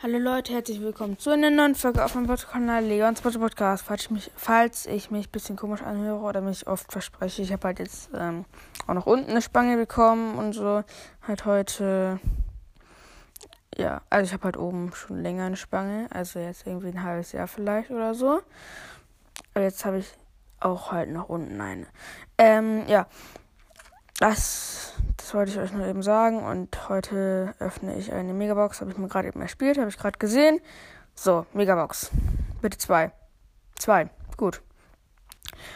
Hallo Leute, herzlich willkommen zu einer neuen Folge auf meinem Kanal Leons Podcast. Falls ich, mich, falls ich mich ein bisschen komisch anhöre oder mich oft verspreche, ich habe halt jetzt ähm, auch noch unten eine Spange bekommen und so. Halt heute, ja, also ich habe halt oben schon länger eine Spange, also jetzt irgendwie ein halbes Jahr vielleicht oder so. Aber jetzt habe ich auch halt noch unten eine. Ähm, ja, das das wollte ich euch nur eben sagen. Und heute öffne ich eine Megabox. Habe ich mir gerade eben erspielt. Habe ich gerade gesehen. So, Megabox. Bitte zwei. Zwei. Gut.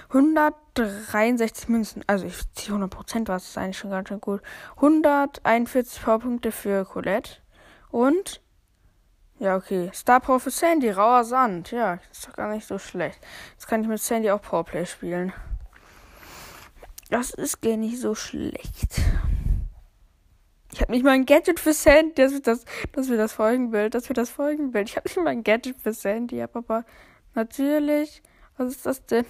163 Münzen. Also ich ziehe 100%, was ist eigentlich schon ganz schön gut. 141 Powerpunkte für Colette. Und. Ja, okay. Star Power für Sandy. Rauer Sand. Ja, ist doch gar nicht so schlecht. Jetzt kann ich mit Sandy auch Powerplay spielen. Das ist gar nicht so schlecht. Ich habe nicht mal ein Gadget für Sandy. Das ist das, das wird das Folgenbild. Das wird das Folgenbild. Ich habe nicht mal ein Gadget für Sandy. Aber natürlich. Was ist das denn?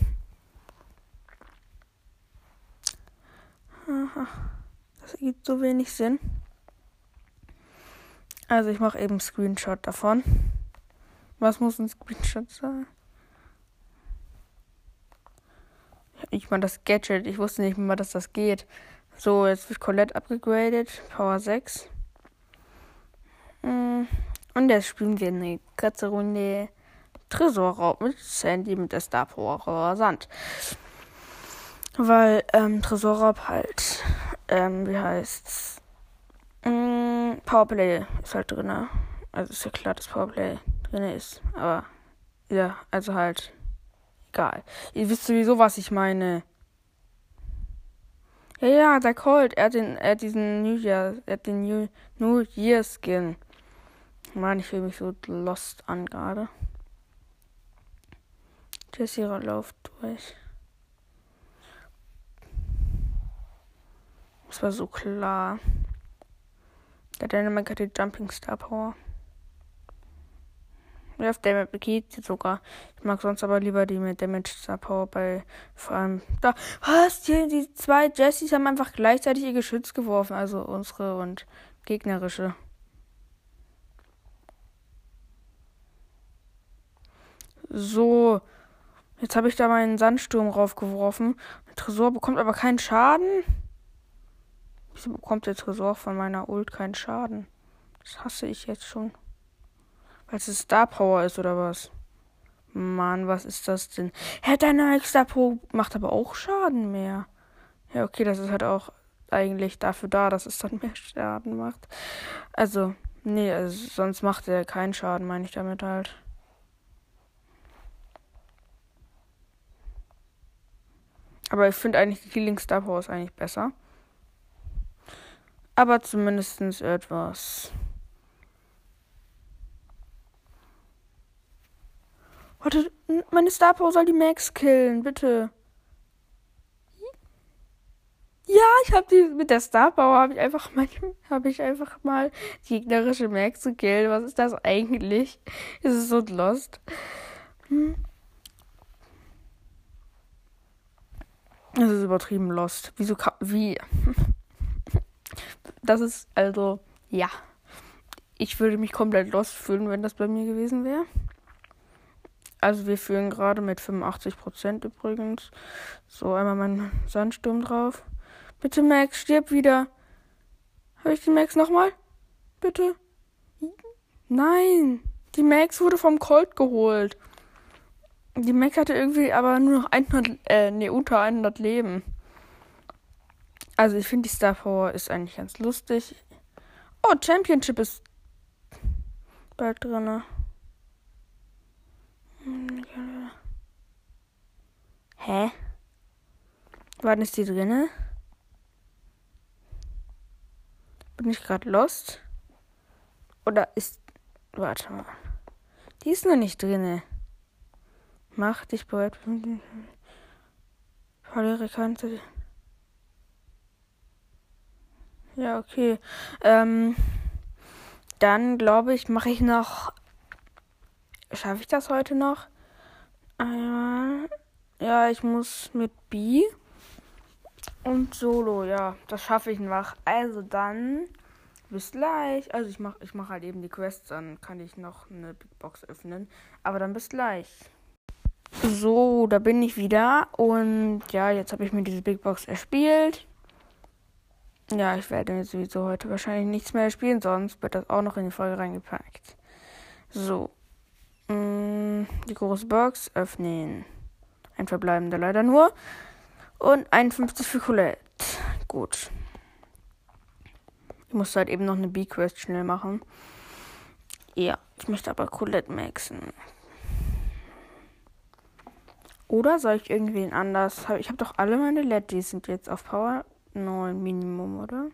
Aha. Das ergibt so wenig Sinn. Also ich mache eben einen Screenshot davon. Was muss ein Screenshot sein? Ich habe nicht mal das Gadget. Ich wusste nicht mal, dass das geht. So, jetzt wird Colette abgegradet. Power 6. Mm, und jetzt spielen wir eine kurze Runde Tresorraub mit Sandy mit der Star Power Sand. Weil ähm, Tresorraub halt, ähm, wie heißt's? Mm, Powerplay ist halt drin. Also ist ja klar, dass Powerplay drin ist. Aber ja, also halt egal. Ihr wisst sowieso, was ich meine. Ja, ja, der Colt, er hat, den, er hat diesen New Year, er hat den New, New Year Skin. Mann, ich fühle mich so lost an gerade. Jessie läuft durch. Das war so klar. Der Dynamic hat die Jumping Star Power. Ja, auf Map geht sogar. Ich mag sonst aber lieber die mit Damage Star Power bei vor allem da. Was? Die, die zwei Jessies haben einfach gleichzeitig ihr Geschütz geworfen. Also unsere und gegnerische. So. Jetzt habe ich da meinen Sandsturm raufgeworfen. Der Tresor bekommt aber keinen Schaden. Wieso bekommt der Tresor von meiner Ult keinen Schaden? Das hasse ich jetzt schon. Als es Star Power ist oder was? Mann, was ist das denn? Hä, deine Star Power macht aber auch Schaden mehr. Ja, okay, das ist halt auch eigentlich dafür da, dass es dann mehr Schaden macht. Also, nee, also sonst macht er keinen Schaden, meine ich damit halt. Aber ich finde eigentlich die Healing Star Power ist eigentlich besser. Aber zumindest etwas. Warte, meine Star Power soll die Max killen, bitte. Ja, ich habe die mit der Star Power habe ich einfach mal habe ich einfach mal die gegnerische Max gekillt. Was ist das eigentlich? Ist es so lost? Hm. Das ist übertrieben lost. Wieso wie Das ist also ja. Ich würde mich komplett lost fühlen, wenn das bei mir gewesen wäre. Also wir führen gerade mit 85% übrigens. So, einmal mein Sandsturm drauf. Bitte Max, stirb wieder. Habe ich die Max nochmal? Bitte? Nein. Die Max wurde vom Colt geholt. Die Max hatte irgendwie aber nur noch 100, äh, nee, unter 100 Leben. Also ich finde die Star Power ist eigentlich ganz lustig. Oh, Championship ist bald drinne. Hä? Wann ist die drinne? Bin ich gerade lost? Oder ist. Warte mal. Die ist noch nicht drinne. Mach dich bereit. Kante. Ja, okay. Ähm, dann glaube ich, mache ich noch Schaffe ich das heute noch? Einmal. Ja, ich muss mit B und Solo. Ja, das schaffe ich noch. Also dann bis gleich. Also ich mache ich mach halt eben die Quests, dann kann ich noch eine Big Box öffnen. Aber dann bis gleich. So, da bin ich wieder. Und ja, jetzt habe ich mir diese Big Box erspielt. Ja, ich werde jetzt sowieso heute wahrscheinlich nichts mehr spielen, sonst wird das auch noch in die Folge reingepackt. So. Mm, die große Box öffnen. Ein verbleibender leider nur. Und 51 für Colette. Gut. Ich musste halt eben noch eine B-Quest schnell machen. Ja, ich möchte aber Colette maxen. Oder soll ich irgendwen anders? Ich habe doch alle meine LED, sind jetzt auf Power 9 Minimum, oder?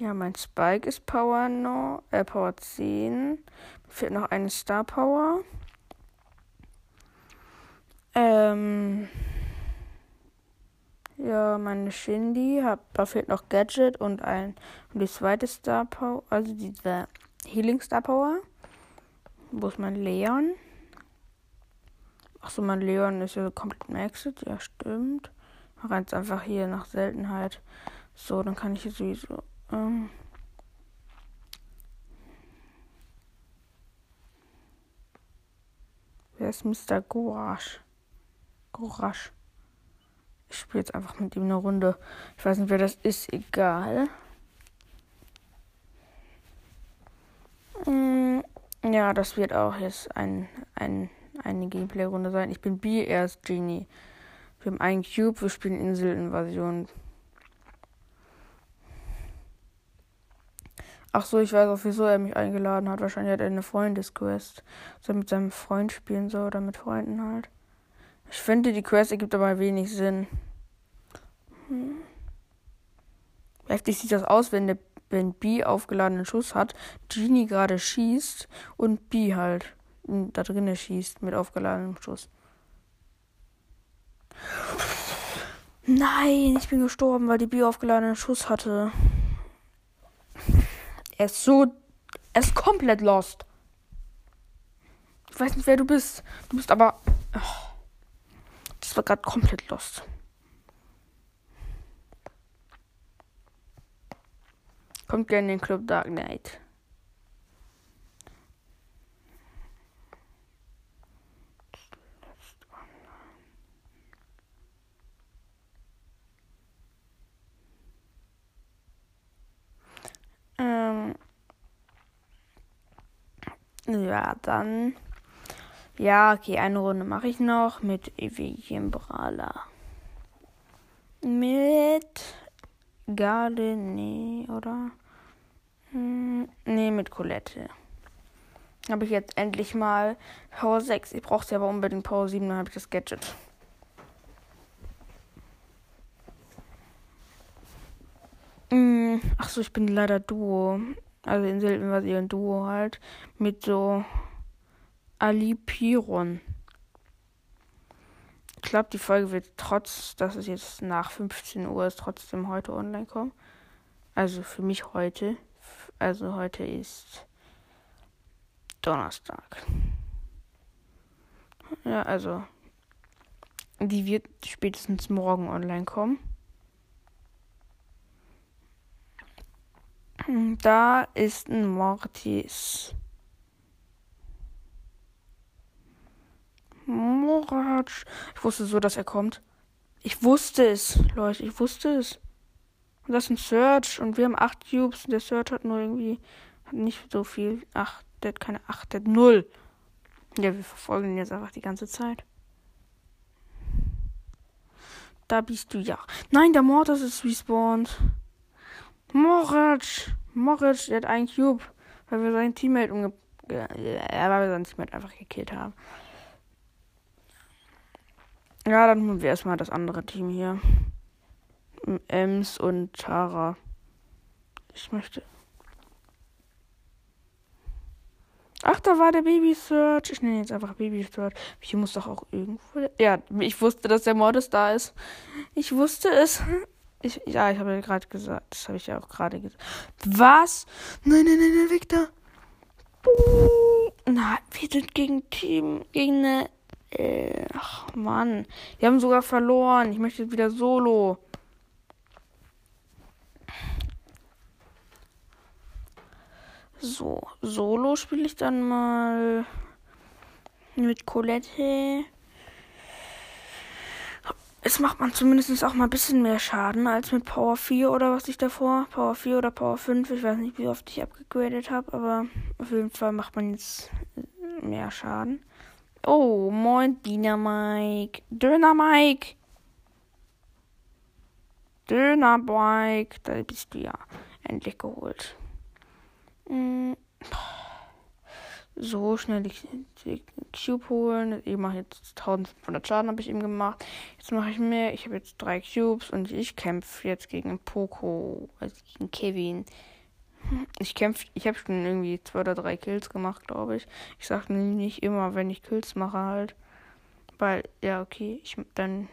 Ja, mein Spike ist Power 9, äh, Power 10. Mir fehlt noch eine Star Power. Ähm. Ja, meine Shindy, hab, da fehlt noch Gadget und ein und die zweite Star Power, also diese Healing Star Power. Wo ist mein Leon? Achso, mein Leon ist ja komplett maxed, ja stimmt. Mach jetzt einfach hier nach Seltenheit. So, dann kann ich hier sowieso. Ähm Wer ist Mr. Gorash? Gorash. Ich spiele jetzt einfach mit ihm eine Runde. Ich weiß nicht, wer das ist. Egal. Mm, ja, das wird auch jetzt ein, ein, eine Gameplay-Runde sein. Ich bin B, er ist Genie. Wir haben einen Cube, wir spielen Inselinvasion. Ach so, ich weiß auch, wieso er mich eingeladen hat. Wahrscheinlich hat er eine Freundesquest. Soll mit seinem Freund spielen soll oder mit Freunden halt. Ich finde, die Quest ergibt aber wenig Sinn. Hm. Heftig sieht das aus, wenn der wenn B aufgeladenen Schuss hat, Genie gerade schießt und B halt da drinnen schießt mit aufgeladenem Schuss. Nein, ich bin gestorben, weil die B aufgeladenen Schuss hatte. Er ist so. Er ist komplett lost. Ich weiß nicht, wer du bist. Du bist aber. Oh. Das war gerade komplett lost. Kommt gerne in den Club Dark Knight. Ja, dann ja, okay, eine Runde mache ich noch mit Evigen Brawler. Mit Garde, nee, oder? Hm, nee, mit Colette. Habe ich jetzt endlich mal Power 6. Ich brauche sie aber unbedingt Power 7, dann habe ich das Gadget. Hm, ach so, ich bin leider Duo. Also in Silbenversion Duo halt. Mit so Ali Piron. Ich glaube, die Folge wird trotz, dass es jetzt nach 15 Uhr ist, trotzdem heute online kommen. Also für mich heute. Also heute ist Donnerstag. Ja, also die wird spätestens morgen online kommen. Da ist ein Mortis. Moratsch. Ich wusste so, dass er kommt. Ich wusste es, Leute, ich wusste es. Und das ist ein Search und wir haben acht Cubes und der Search hat nur irgendwie hat nicht so viel. Ach, der hat keine acht, der hat null. Ja, wir verfolgen ihn jetzt einfach die ganze Zeit. Da bist du ja. Nein, der Mortis ist respawned. Moritz. Moritz, der hat einen Cube. Weil wir seinen Teammate umge... Ja, weil wir seinen Teammate einfach gekillt haben. Ja, dann holen wir erstmal das andere Team hier. Ems und Tara. Ich möchte. Ach, da war der Baby Search. Ich nenne jetzt einfach Baby Search. Hier muss doch auch irgendwo. Ja, ich wusste, dass der Mordes da ist. Ich wusste es. Ich, ja, ich habe ja gerade gesagt. Das habe ich ja auch gerade gesagt. Was? Nein, nein, nein, nein, Victor. Na, wir sind gegen Team. Gegen eine äh, ach Mann. Wir haben sogar verloren. Ich möchte wieder solo. So, Solo spiele ich dann mal mit Colette. Jetzt macht man zumindest auch mal ein bisschen mehr Schaden als mit Power 4 oder was ich davor. Power 4 oder Power 5. Ich weiß nicht, wie oft ich abgegradet habe, aber auf jeden Fall macht man jetzt mehr Schaden. Oh, moin, Dynamike. Dynamike. Dönerbike. Da bist du ja endlich geholt. Mm. So schnell die, die Cube holen. Ich mache jetzt 1500 Schaden, habe ich ihm gemacht. Jetzt mache ich mehr. Ich habe jetzt drei Cubes und ich kämpfe jetzt gegen Poco, also gegen Kevin. Ich kämpfe, ich habe schon irgendwie zwei oder drei Kills gemacht, glaube ich. Ich sage nicht immer, wenn ich Kills mache halt. Weil, ja, okay, ich dann.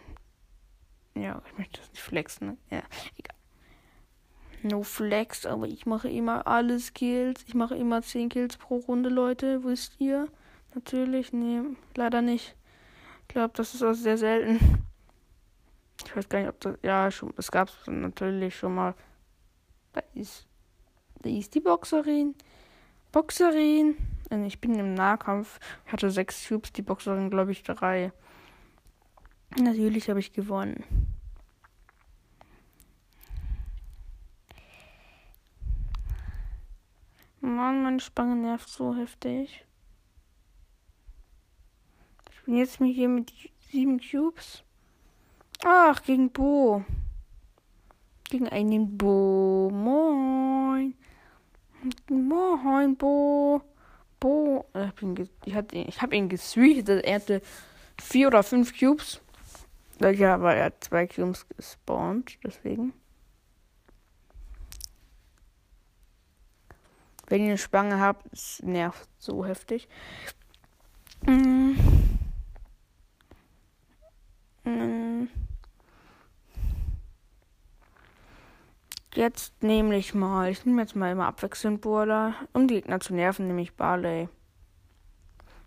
Ja, ich möchte das nicht flexen. Ja, egal. No Flex, aber ich mache immer alles Kills. Ich mache immer 10 Kills pro Runde, Leute. Wisst ihr? Natürlich, nee, leider nicht. Ich glaube, das ist auch sehr selten. Ich weiß gar nicht, ob das. Ja, schon. Es gab es natürlich schon mal. Da ist. Da ist die Boxerin. Boxerin. Äh, ich bin im Nahkampf. Ich hatte sechs Cubes, die Boxerin, glaube ich, drei. Natürlich habe ich gewonnen. Mann, meine Spange nervt so heftig. Ich bin jetzt mir hier mit sieben Cubes. Ach, gegen Bo. Gegen einen Bo. Moin. Moin, Bo. Bo. Ich, bin ich, hatte, ich habe ihn gesweet. Er hatte vier oder fünf Cubes. Ja, aber er hat zwei Cubes gespawnt. Deswegen. Wenn ihr eine Spange habt, es nervt so heftig. Mm. Mm. Jetzt nehme ich mal, ich nehme jetzt mal immer abwechselnd Burla, um die Gegner zu nerven, nehme ich Barley.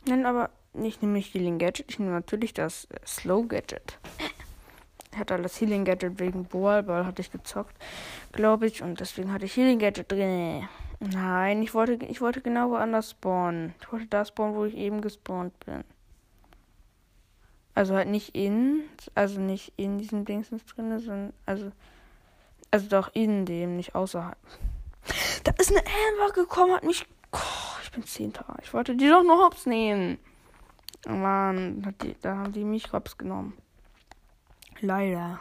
Nein, aber nicht nehme ich Healing Gadget, ich nehme natürlich das Slow Gadget. Ich hatte das Healing Gadget wegen Ball, Ball hatte ich gezockt, glaube ich, und deswegen hatte ich Healing Gadget drin. Nein, ich wollte, ich wollte genau woanders spawnen. Ich wollte da spawnen, wo ich eben gespawnt bin. Also halt nicht in, also nicht in diesem Dingsens drin, sondern also, also doch in dem, nicht außerhalb. Da ist eine Amber gekommen, hat mich. Oh, ich bin Zehnter. Ich wollte die doch nur hops nehmen. Mann, die, da haben die mich hops genommen. Leider.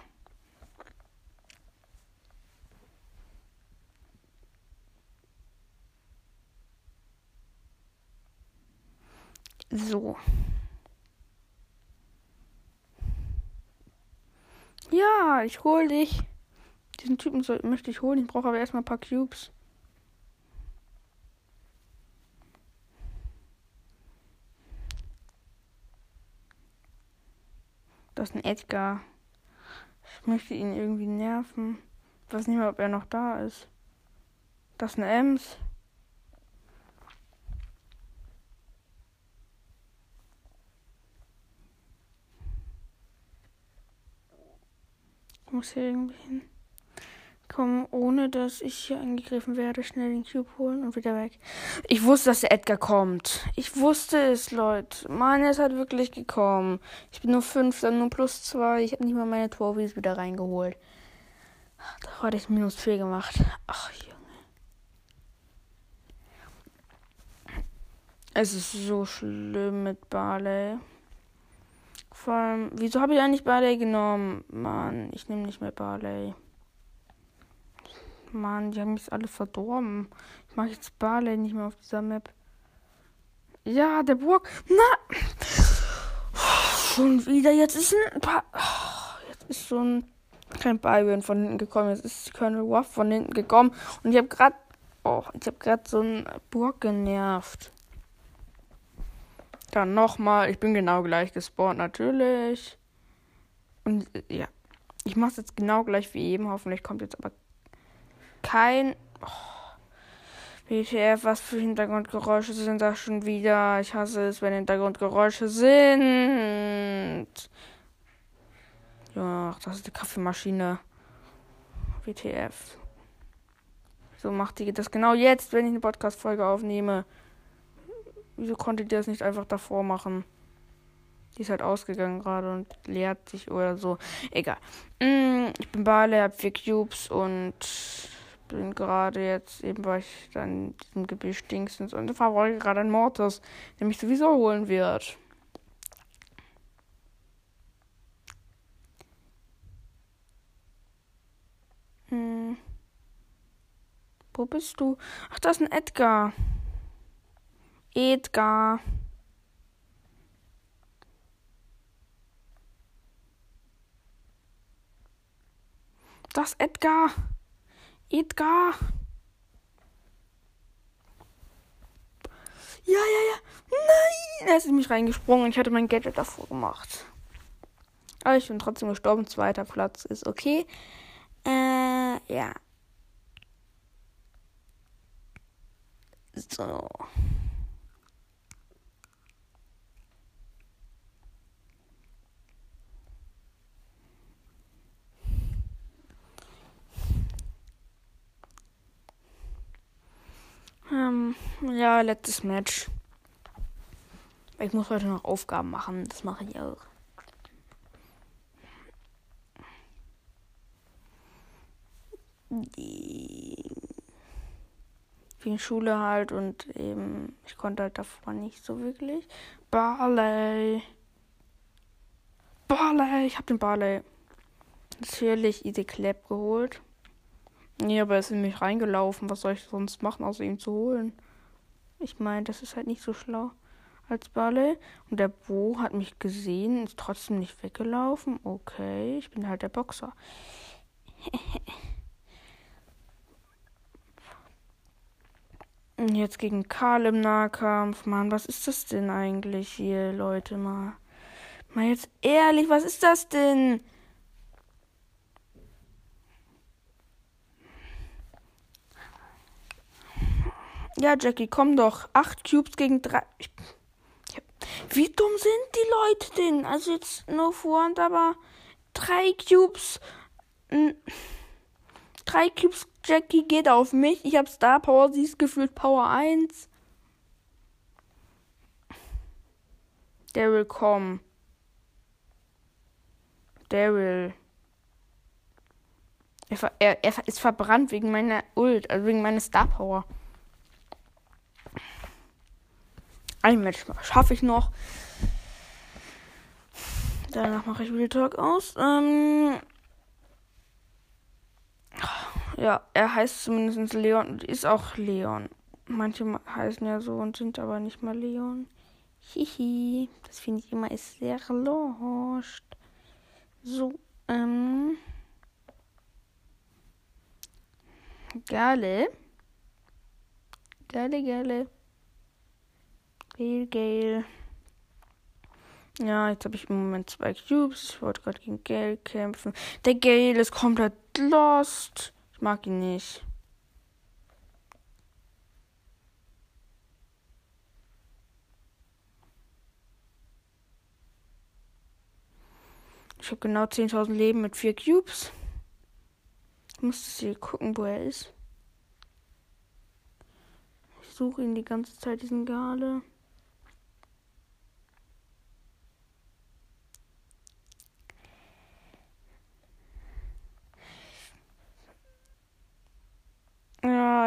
So. Ja, ich hol dich. Diesen Typen soll, möchte ich holen. Ich brauche aber erstmal ein paar Cubes. Das ist ein Edgar. Ich möchte ihn irgendwie nerven. Ich weiß nicht mehr, ob er noch da ist. Das ist eine Ems. Ich muss hier irgendwie hin. Komm, ohne dass ich hier angegriffen werde, schnell den Cube holen und wieder weg. Ich wusste, dass der Edgar kommt. Ich wusste es, Leute. Mann, er ist halt wirklich gekommen. Ich bin nur 5, dann nur plus 2. Ich habe nicht mal meine Trophies wieder reingeholt. Da hatte ich minus 4 gemacht. Ach, Junge. Es ist so schlimm mit Barley. Vor allem, wieso habe ich eigentlich Barley genommen? Mann, ich nehme nicht mehr Barley. Mann, die haben mich alle verdorben. Ich mache jetzt Barley nicht mehr auf dieser Map. Ja, der Burg. Na! Schon wieder. Jetzt ist ein paar. Jetzt ist so ein kein Byron von hinten gekommen. Jetzt ist Colonel Ruff von hinten gekommen. Und ich habe gerade. Oh, ich habe gerade so ein Burg genervt. Dann nochmal. Ich bin genau gleich gespawnt, natürlich. Und ja. Ich mache es jetzt genau gleich wie eben. Hoffentlich kommt jetzt aber kein. Oh. WTF, was für Hintergrundgeräusche sind das schon wieder? Ich hasse es, wenn Hintergrundgeräusche sind. Ja, das ist die Kaffeemaschine. WTF. Wieso macht die das genau jetzt, wenn ich eine Podcast-Folge aufnehme? Wieso konnte die das nicht einfach davor machen? Die ist halt ausgegangen gerade und leert sich oder so. Egal. Mm, ich bin Bale, hab vier Cubes und bin gerade jetzt, eben weil ich dann in diesem Gebüsch Dingsens und verfolge gerade einen Mortis, der mich sowieso holen wird. Hm. Wo bist du? Ach, da ist ein Edgar. Edgar. Das Edgar. Edgar. Ja, ja, ja. Nein, er ist in mich reingesprungen. Ich hatte mein Gadget davor gemacht. Aber ich bin trotzdem gestorben. Zweiter Platz ist okay. Äh, ja. So. Ähm, ja, letztes Match. Ich muss heute noch Aufgaben machen. Das mache ich auch. Wegen Schule halt und eben ich konnte halt davor nicht so wirklich. Barley. Barley, ich habe den Barley natürlich Easy Clap geholt. Nee, aber er ist in mich reingelaufen. Was soll ich sonst machen, außer ihn zu holen? Ich meine, das ist halt nicht so schlau als Barley. Und der Bo hat mich gesehen, ist trotzdem nicht weggelaufen. Okay, ich bin halt der Boxer. Jetzt gegen Karl im Nahkampf. Mann, was ist das denn eigentlich hier, Leute? Mal, mal jetzt ehrlich, was ist das denn? Ja, Jackie, komm doch. Acht Cubes gegen drei. Wie dumm sind die Leute denn? Also jetzt no front, aber drei Cubes. Drei Cubes, Jackie geht auf mich. Ich hab Star Power, sie ist gefühlt Power 1. Der will kommen. Der will. Er, er, er ist verbrannt wegen meiner Ult, also wegen meiner Star Power. Ein Match schaffe ich noch. Danach mache ich Real Talk aus. Ähm ja, er heißt zumindest Leon und ist auch Leon. Manche heißen ja so und sind aber nicht mal Leon. Hihi, das finde ich immer ist sehr lost. So, ähm. Geile. Geile, geile. Geil, geil. Ja, jetzt habe ich im Moment zwei Cubes. Ich wollte gerade gegen Gale kämpfen. Der Gale ist komplett lost. Ich mag ihn nicht. Ich habe genau 10.000 Leben mit vier Cubes. Ich muss hier gucken, wo er ist. Ich suche ihn die ganze Zeit, diesen Gale.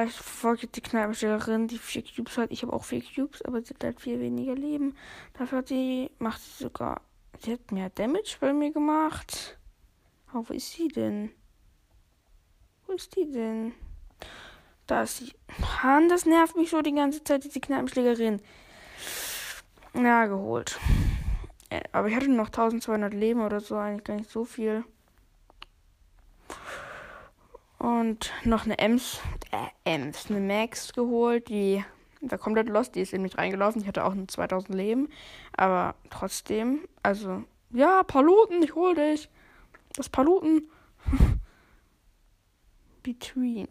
Ich verfolge die Kneipenstellerin, die vier Cubes hat. Ich habe auch vier Cubes, aber sie hat halt viel weniger Leben. Dafür hat sie, macht sie sogar, sie hat mehr Damage bei mir gemacht. Aber wo ist sie denn? Wo ist die denn? Da ist sie. Mann, das nervt mich so die ganze Zeit, diese Kneipenschlägerin. Ja, geholt. Äh, aber ich hatte noch 1200 Leben oder so, eigentlich gar nicht so viel. Und noch eine Ems, äh, Ems, eine Max geholt, die war komplett lost, die ist in mich reingelaufen. Ich hatte auch nur 2000 Leben. Aber trotzdem, also, ja, Paluten, ich hol dich. Das Paluten. Between.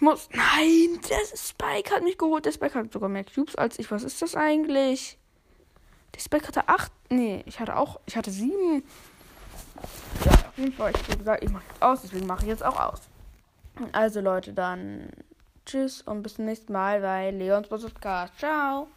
Muss. Nein, der Spike hat mich geholt. Der Spike hat sogar mehr Cubes als ich. Was ist das eigentlich? Der Spike hatte 8. Nee, ich hatte auch. Ich hatte 7. Ja, auf jeden Fall, ich gesagt, ich mache jetzt aus, deswegen mache ich jetzt auch aus. Also Leute, dann tschüss und bis zum nächsten Mal bei Leons Podcast. Ciao.